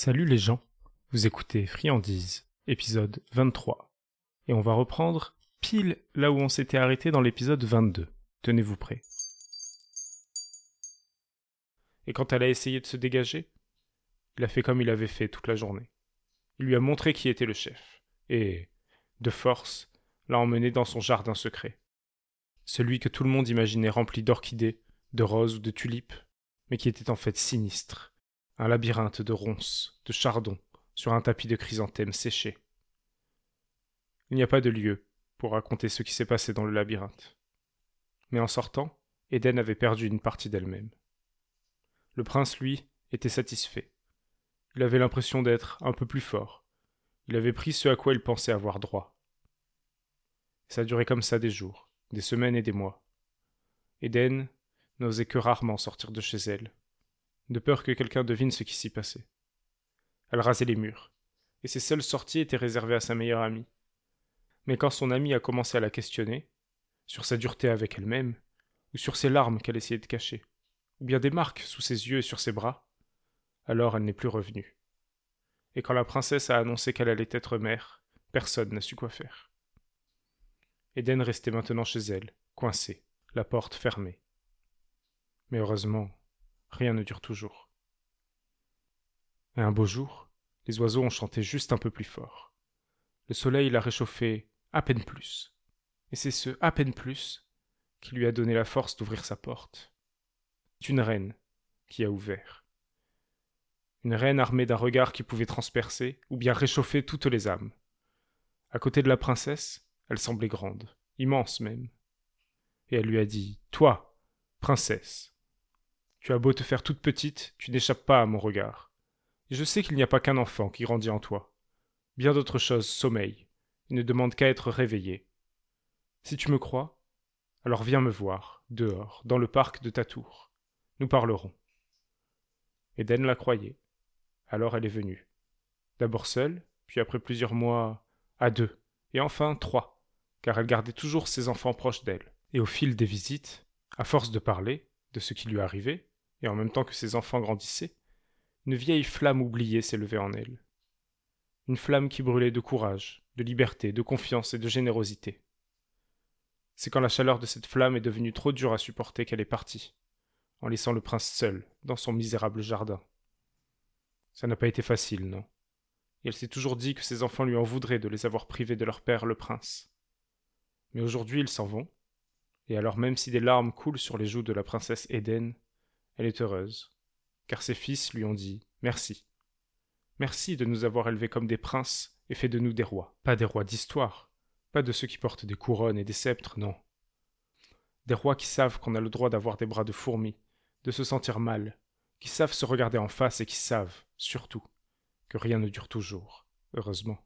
Salut les gens, vous écoutez Friandise, épisode 23. Et on va reprendre pile là où on s'était arrêté dans l'épisode 22. Tenez-vous prêts. Et quand elle a essayé de se dégager, il a fait comme il avait fait toute la journée. Il lui a montré qui était le chef, et, de force, l'a emmené dans son jardin secret. Celui que tout le monde imaginait rempli d'orchidées, de roses ou de tulipes, mais qui était en fait sinistre, un labyrinthe de ronces, de chardons, sur un tapis de chrysanthèmes séchés. Il n'y a pas de lieu pour raconter ce qui s'est passé dans le labyrinthe. Mais en sortant, Eden avait perdu une partie d'elle-même. Le prince, lui, était satisfait. Il avait l'impression d'être un peu plus fort. Il avait pris ce à quoi il pensait avoir droit. Ça durait comme ça des jours, des semaines et des mois. Eden n'osait que rarement sortir de chez elle, de peur que quelqu'un devine ce qui s'y passait. Elle rasait les murs, et ses seules sorties étaient réservées à sa meilleure amie. Mais quand son amie a commencé à la questionner, sur sa dureté avec elle-même, ou sur ses larmes qu'elle essayait de cacher, ou bien des marques sous ses yeux et sur ses bras, alors elle n'est plus revenue. Et quand la princesse a annoncé qu'elle allait être mère, personne n'a su quoi faire. Eden restait maintenant chez elle, coincée, la porte fermée. Mais heureusement, rien ne dure toujours. Et un beau jour, les oiseaux ont chanté juste un peu plus fort. Le soleil l'a réchauffé à peine plus. Et c'est ce à peine plus qui lui a donné la force d'ouvrir sa porte. C'est une reine qui a ouvert. Une reine armée d'un regard qui pouvait transpercer ou bien réchauffer toutes les âmes. À côté de la princesse, elle semblait grande, immense même. Et elle lui a dit Toi, princesse, tu as beau te faire toute petite, tu n'échappes pas à mon regard. Je sais qu'il n'y a pas qu'un enfant qui grandit en toi. Bien d'autres choses sommeillent, et ne demandent qu'à être réveillées. Si tu me crois, alors viens me voir, dehors, dans le parc de ta tour. Nous parlerons. Eden la croyait. Alors elle est venue. D'abord seule, puis après plusieurs mois, à deux, et enfin trois, car elle gardait toujours ses enfants proches d'elle. Et au fil des visites, à force de parler, de ce qui lui arrivait, et en même temps que ses enfants grandissaient, une vieille flamme oubliée s'élevait en elle. Une flamme qui brûlait de courage, de liberté, de confiance et de générosité. C'est quand la chaleur de cette flamme est devenue trop dure à supporter qu'elle est partie, en laissant le prince seul, dans son misérable jardin. Ça n'a pas été facile, non? Et elle s'est toujours dit que ses enfants lui en voudraient de les avoir privés de leur père, le prince. Mais aujourd'hui ils s'en vont, et alors même si des larmes coulent sur les joues de la princesse Éden, elle est heureuse, car ses fils lui ont dit Merci. Merci de nous avoir élevés comme des princes et fait de nous des rois. Pas des rois d'histoire, pas de ceux qui portent des couronnes et des sceptres, non. Des rois qui savent qu'on a le droit d'avoir des bras de fourmi, de se sentir mal, qui savent se regarder en face et qui savent, surtout, que rien ne dure toujours, heureusement.